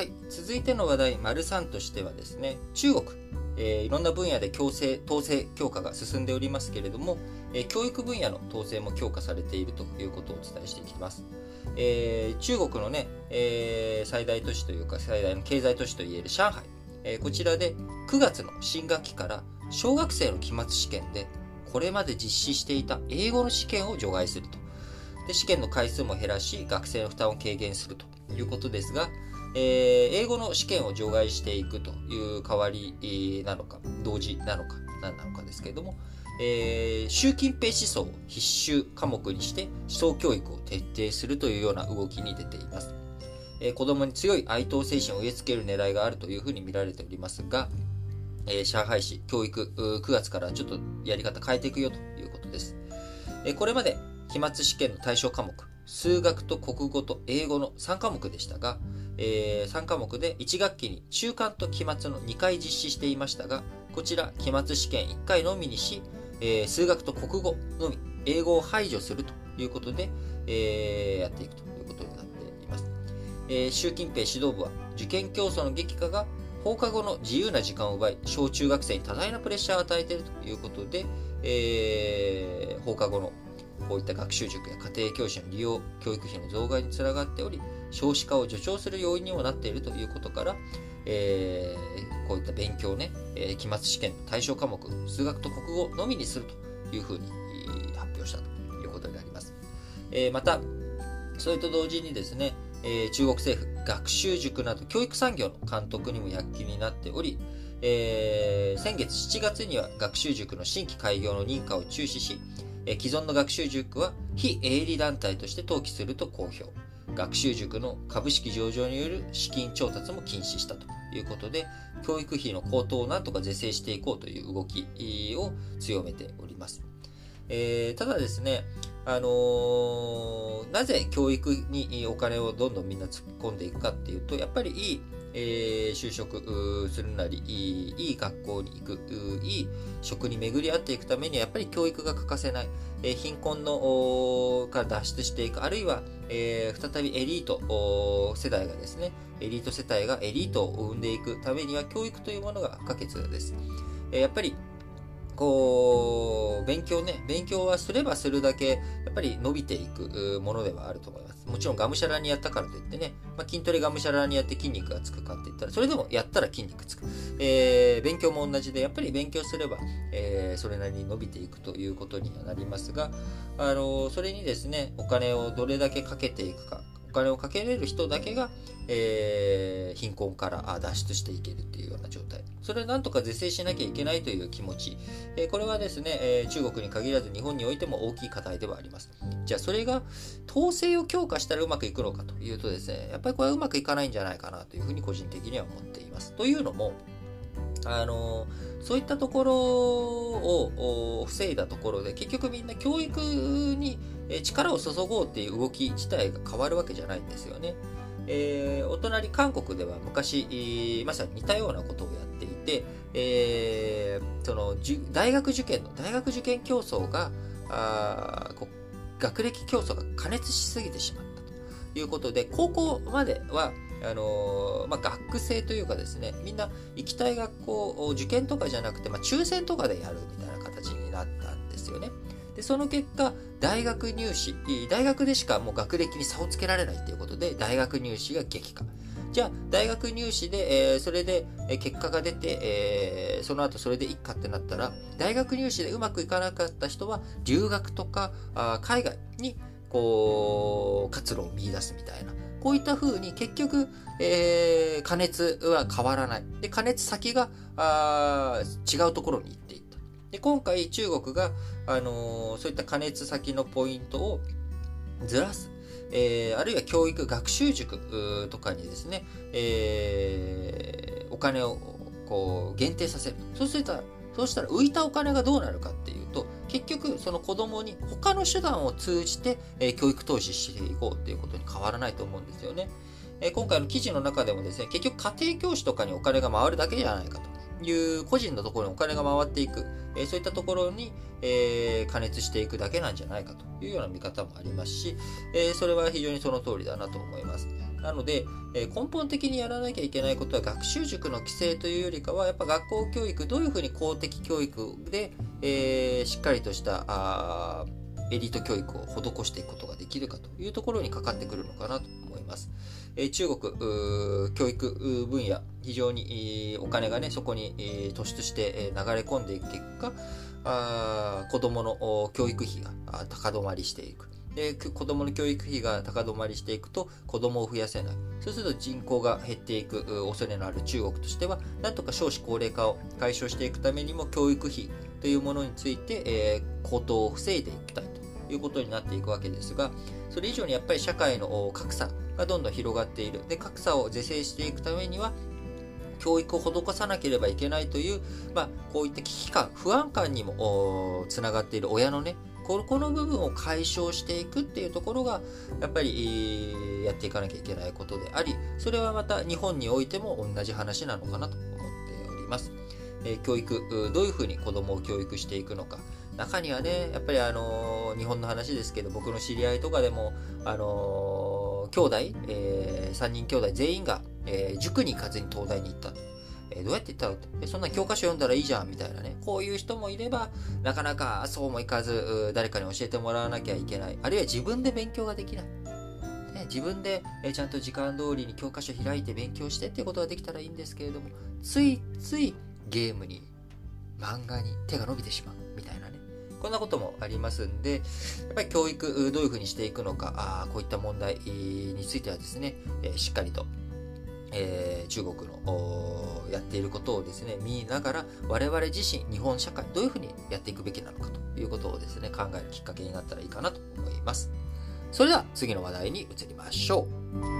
はい、続いての話題、丸3としてはですね、中国、えー、いろんな分野で強制、統制強化が進んでおりますけれども、えー、教育分野の統制も強化されているということをお伝えしていきます。えー、中国のね、えー、最大都市というか最大の経済都市といえる上海、えー、こちらで9月の新学期から小学生の期末試験でこれまで実施していた英語の試験を除外すると。で試験の回数も減らし、学生の負担を軽減するということですが、えー、英語の試験を除外していくという代わりなのか、同時なのか、何なのかですけれども、えー、習近平思想を必修科目にして思想教育を徹底するというような動きに出ています。えー、子供に強い愛党精神を植え付ける狙いがあるというふうに見られておりますが、えー、上海市教育9月からちょっとやり方変えていくよということです。え、これまで期末試験の対象科目、数学と国語と英語の3科目でしたが、えー、3科目で1学期に中間と期末の2回実施していましたが、こちら期末試験1回のみにし、えー、数学と国語のみ、英語を排除するということで、えー、やっていくということになっています。えー、習近平指導部は受験競争の激化が放課後の自由な時間を奪い、小中学生に多大なプレッシャーを与えているということで、えー、放課後のこういった学習塾や家庭教師の利用、教育費の増額につながっており、少子化を助長する要因にもなっているということから、えー、こういった勉強ね、えー、期末試験の対象科目、数学と国語のみにするというふうに発表したということになります。えー、また、それと同時にですね、えー、中国政府、学習塾など教育産業の監督にも躍起になっており、えー、先月7月には学習塾の新規開業の認可を中止し、え既存の学習塾は非営利団体として登記すると公表。学習塾の株式上場による資金調達も禁止したということで、教育費の高騰をなんとか是正していこうという動きを強めております。えー、ただですね、あのー、なぜ教育にお金をどんどんみんな突っ込んでいくかっていうと、やっぱりいいえー、就職するなりいい、いい学校に行く、いい職に巡り合っていくためには、やっぱり教育が欠かせない。えー、貧困のから脱出していく、あるいは、えー、再びエリート世代がですね、エリート世帯がエリートを生んでいくためには、教育というものが不可欠です。え、やっぱりこう、勉強ね、勉強はすればするだけ、やっぱり伸びていくものではあると思います。もちろんがむしゃらにやったからといってね、まあ、筋トレがむしゃらにやって筋肉がつくかって言ったら、それでもやったら筋肉つく。えー、勉強も同じで、やっぱり勉強すれば、えー、それなりに伸びていくということにはなりますが、あのそれにですね、お金をどれだけかけていくか、お金をかけれる人だけが、えー、貧困から脱出していけるっていうような状態。それをなんとか是正しなきゃいけないという気持ち。えー、これはですね、えー、中国に限らず日本においても大きい課題ではあります。じゃあそれが統制を強化したらうまくいくのかというとですね、やっぱりこれはうまくいかないんじゃないかなというふうに個人的には思っています。というのも、あのそういったところを防いだところで結局みんな教育に力を注ごうっていう動き自体が変わるわけじゃないんですよね。えー、お隣韓国では昔、まさに似たようなことをやっていて、えー、その大学受験の大学受験競争があ学歴競争が過熱しすぎてしまったということで高校まではあのー、まあ、学生というかですねみんな行きたい学校受験とかじゃなくて、まあ、抽選とかでやるみたいな形になったんですよね。で、その結果、大学入試、大学でしかもう学歴に差をつけられないということで、大学入試が激化。じゃあ、大学入試で、えー、それで、え結果が出て、えー、その後それでいっかってなったら、大学入試でうまくいかなかった人は、留学とか、あ海外に、こう、活路を見出すみたいな。こういった風に結局、えー、加熱は変わらない。で、加熱先があ違うところに行っていった。で、今回中国が、あのー、そういった加熱先のポイントをずらす。えー、あるいは教育、学習塾とかにですね、えー、お金をこう限定させる。そうすると、そうしたら浮いたお金がどうなるかっていうと、結局その子供に他の手段を通じて、え、教育投資していこうっていうことに変わらないと思うんですよね。え、今回の記事の中でもですね、結局家庭教師とかにお金が回るだけじゃないかと。いう個人のところにお金が回っていく、えー、そういったところに、えー、加熱していくだけなんじゃないかというような見方もありますし、えー、それは非常にその通りだなと思います。なので、え根本的にやらなきゃいけないことは学習塾の規制というよりかは、やっぱ学校教育、どういうふうに公的教育で、えー、しっかりとしたあエリート教育を施していくことができるかというところにかかってくるのかなと思います。中国教育分野、非常に、お金がね、そこに、突出して、流れ込んでいく結果、あ子供の教育費が高止まりしていく。で子供の教育費が高止まりしていくと子供を増やせないそうすると人口が減っていく恐れのある中国としてはなんとか少子高齢化を解消していくためにも教育費というものについて、えー、高騰を防いでいきたいいうことになっていくわけですがそれ以上にやっぱり社会の格差がどんどん広がっているで格差を是正していくためには教育を施さなければいけないという、まあ、こういった危機感不安感にもつながっている親のねここの部分を解消していくっていうところがやっぱりやっていかなきゃいけないことでありそれはまた日本においても同じ話なのかなと思っております。え教育どういうふうに子供を教育していくのか中にはねやっぱりあの日本の話ですけど僕の知り合いとかでもあの兄弟、えー、3人兄弟全員が、えー、塾に行かずに東大に行った。えどうやって言ったのそんな教科書読んだらいいじゃんみたいなね。こういう人もいればなかなかそうもいかず誰かに教えてもらわなきゃいけない。あるいは自分で勉強ができない、ね、自分で、えちゃんと時間通りに教科書開いて勉強してっていうことができたらいいんですけれどもついついゲームに漫画に手が伸びてしまうみたいなね。こんなこともありますんで、やっぱり教育どういうふうにしていくのか、あこういった問題についてはですね、えしっかりと、えー、中国のやっていることをですね、見ながら、我々自身、日本社会、どういうふうにやっていくべきなのかということをですね、考えるきっかけになったらいいかなと思います。それでは次の話題に移りましょう。